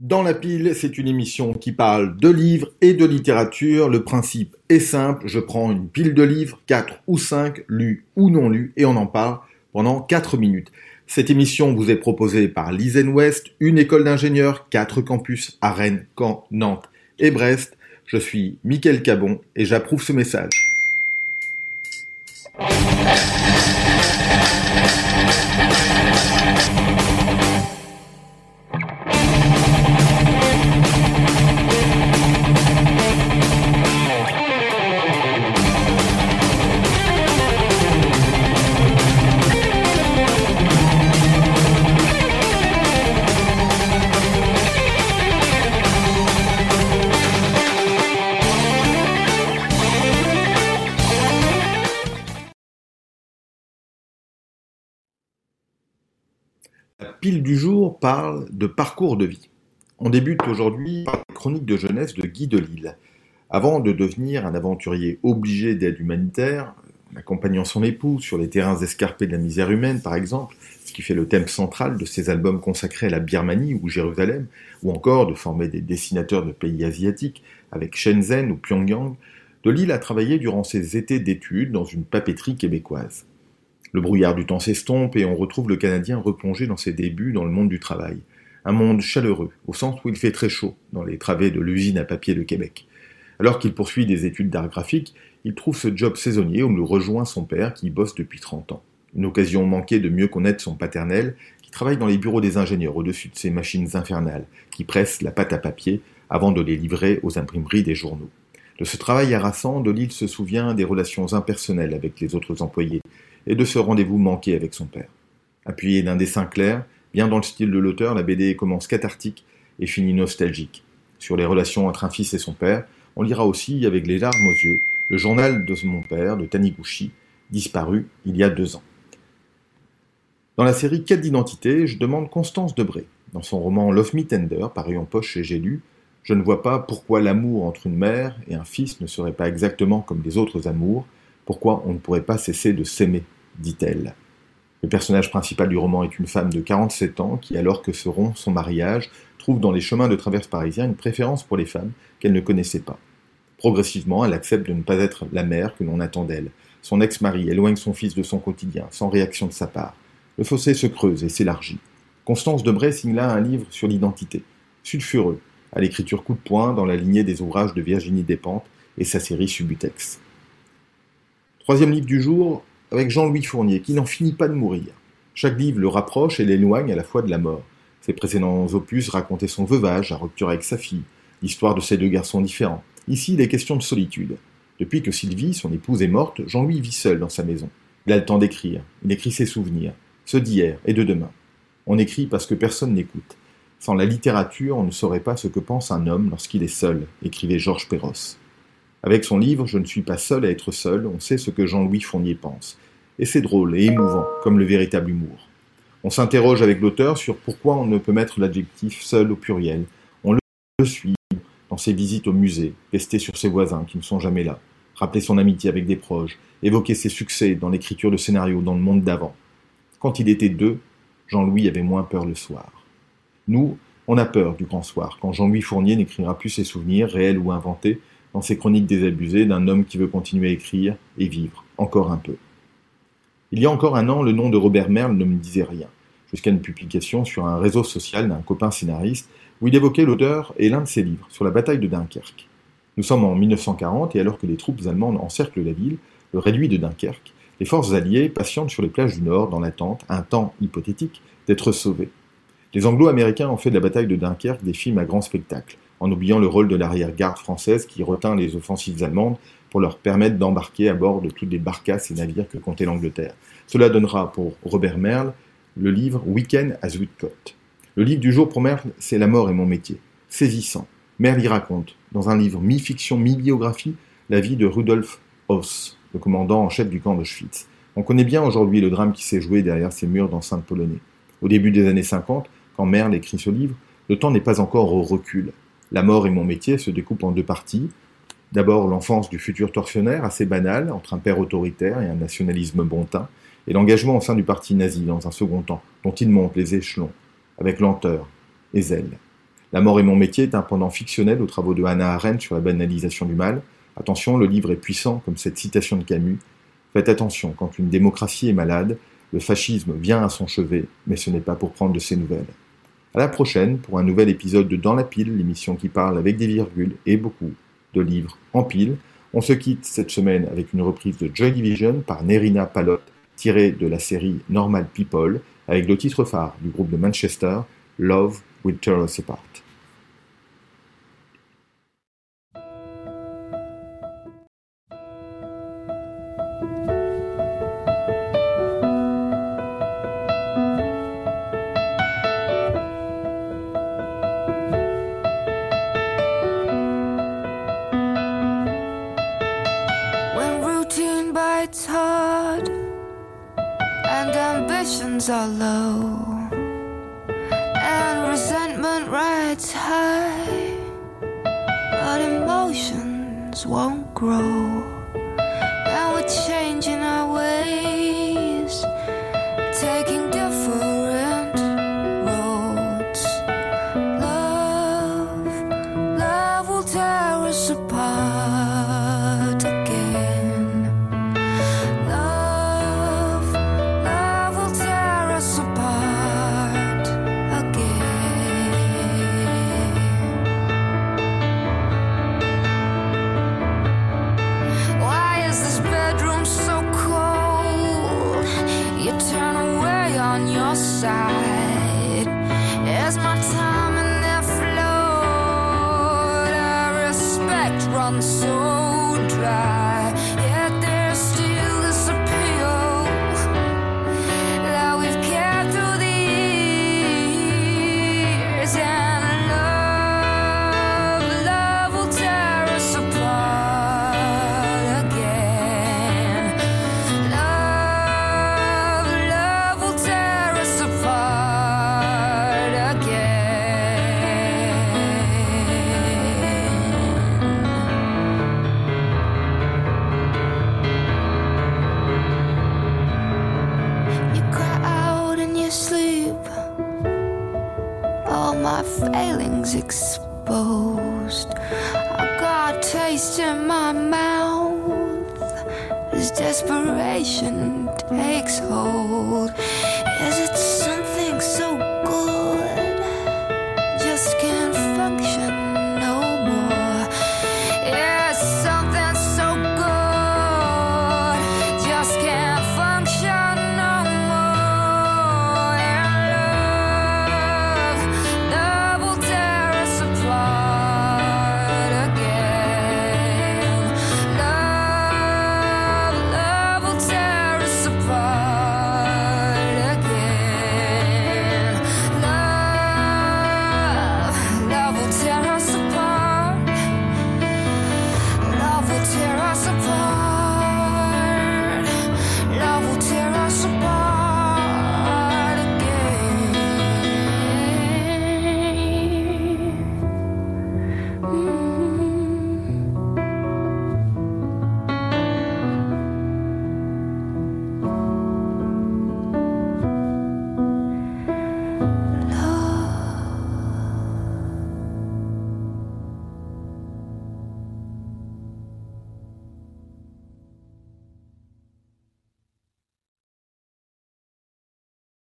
Dans la pile, c'est une émission qui parle de livres et de littérature. Le principe est simple, je prends une pile de livres, 4 ou 5, lus ou non lus, et on en parle pendant 4 minutes. Cette émission vous est proposée par l'Isen West, une école d'ingénieurs, 4 campus à Rennes, Caen, Nantes et Brest. Je suis Mickaël Cabon et j'approuve ce message. Pile du jour parle de parcours de vie. On débute aujourd'hui par la chronique de jeunesse de Guy Delisle. Avant de devenir un aventurier obligé d'aide humanitaire, accompagnant son épouse sur les terrains escarpés de la misère humaine par exemple, ce qui fait le thème central de ses albums consacrés à la Birmanie ou Jérusalem, ou encore de former des dessinateurs de pays asiatiques avec Shenzhen ou Pyongyang, Delisle a travaillé durant ses étés d'études dans une papeterie québécoise. Le brouillard du temps s'estompe et on retrouve le Canadien replongé dans ses débuts dans le monde du travail. Un monde chaleureux, au sens où il fait très chaud, dans les travées de l'usine à papier de Québec. Alors qu'il poursuit des études d'art graphique, il trouve ce job saisonnier où le rejoint son père qui bosse depuis 30 ans. Une occasion manquée de mieux connaître son paternel, qui travaille dans les bureaux des ingénieurs au-dessus de ces machines infernales, qui pressent la pâte à papier avant de les livrer aux imprimeries des journaux. De ce travail harassant, Delisle se souvient des relations impersonnelles avec les autres employés, et de ce rendez-vous manqué avec son père. Appuyé d'un dessin clair, bien dans le style de l'auteur, la BD commence cathartique et finit nostalgique. Sur les relations entre un fils et son père, on lira aussi, avec les larmes aux yeux, le journal de mon père, de Taniguchi, disparu il y a deux ans. Dans la série Quête d'identité, je demande Constance Debré. Dans son roman Love Me Tender, paru en poche chez J'ai lu, je ne vois pas pourquoi l'amour entre une mère et un fils ne serait pas exactement comme les autres amours, pourquoi on ne pourrait pas cesser de s'aimer dit-elle. Le personnage principal du roman est une femme de 47 ans qui, alors que se rompt son mariage, trouve dans les chemins de traverse parisiens une préférence pour les femmes qu'elle ne connaissait pas. Progressivement, elle accepte de ne pas être la mère que l'on attend d'elle. Son ex-mari éloigne son fils de son quotidien, sans réaction de sa part. Le fossé se creuse et s'élargit. Constance Debray signe là un livre sur l'identité, sulfureux, à l'écriture coup de poing dans la lignée des ouvrages de Virginie Despentes et sa série Subutex. Troisième livre du jour, avec Jean-Louis Fournier, qui n'en finit pas de mourir. Chaque livre le rapproche et l'éloigne à la fois de la mort. Ses précédents opus racontaient son veuvage, la rupture avec sa fille, l'histoire de ces deux garçons différents. Ici, il est question de solitude. Depuis que Sylvie, son épouse, est morte, Jean-Louis vit seul dans sa maison. Il a le temps d'écrire. Il écrit ses souvenirs, ceux d'hier et de demain. On écrit parce que personne n'écoute. Sans la littérature, on ne saurait pas ce que pense un homme lorsqu'il est seul, écrivait Georges Perros. Avec son livre Je ne suis pas seul à être seul, on sait ce que Jean-Louis Fournier pense. Et c'est drôle et émouvant, comme le véritable humour. On s'interroge avec l'auteur sur pourquoi on ne peut mettre l'adjectif seul au pluriel. On le suit dans ses visites au musée, pester sur ses voisins qui ne sont jamais là, rappeler son amitié avec des proches, évoquer ses succès dans l'écriture de scénarios dans le monde d'avant. Quand il était deux, Jean-Louis avait moins peur le soir. Nous, on a peur du grand soir, quand Jean-Louis Fournier n'écrira plus ses souvenirs, réels ou inventés, dans ses chroniques désabusées d'un homme qui veut continuer à écrire et vivre, encore un peu. Il y a encore un an, le nom de Robert Merle ne me disait rien, jusqu'à une publication sur un réseau social d'un copain scénariste où il évoquait l'auteur et l'un de ses livres sur la bataille de Dunkerque. Nous sommes en 1940 et alors que les troupes allemandes encerclent la ville, le réduit de Dunkerque, les forces alliées patientent sur les plages du Nord dans l'attente, un temps hypothétique, d'être sauvées. Les Anglo-Américains ont fait de la bataille de Dunkerque des films à grand spectacle, en oubliant le rôle de l'arrière-garde française qui retint les offensives allemandes pour leur permettre d'embarquer à bord de toutes les barcasses et navires que comptait l'Angleterre. Cela donnera pour Robert Merle le livre Weekend à Zuidcote. Le livre du jour pour Merle, c'est La mort et mon métier. Saisissant. Merle y raconte, dans un livre mi-fiction, mi-biographie, la vie de Rudolf Hoss, le commandant en chef du camp d'Auschwitz. On connaît bien aujourd'hui le drame qui s'est joué derrière ces murs d'enceinte polonais. Au début des années 50, quand Merle écrit ce livre, le temps n'est pas encore au recul. La mort et mon métier se découpent en deux parties. D'abord l'enfance du futur tortionnaire, assez banal, entre un père autoritaire et un nationalisme bontain, et l'engagement au sein du parti nazi dans un second temps, dont il monte les échelons, avec lenteur et zèle. La mort est mon métier est un pendant fictionnel aux travaux de Hannah Arendt sur la banalisation du mal. Attention, le livre est puissant comme cette citation de Camus. Faites attention, quand une démocratie est malade, le fascisme vient à son chevet, mais ce n'est pas pour prendre de ses nouvelles. À la prochaine pour un nouvel épisode de Dans la pile, l'émission qui parle avec des virgules et beaucoup de livres en pile. On se quitte cette semaine avec une reprise de Joy Division par Nerina Palot, tirée de la série Normal People, avec le titre phare du groupe de Manchester, Love Will Tear Us Apart. Are low. And resentment rides high, but emotions won't grow, and we're changing side. Is my time in their float? Our respect runs so dry. Exposed. I got taste in my mouth as desperation takes hold. Is it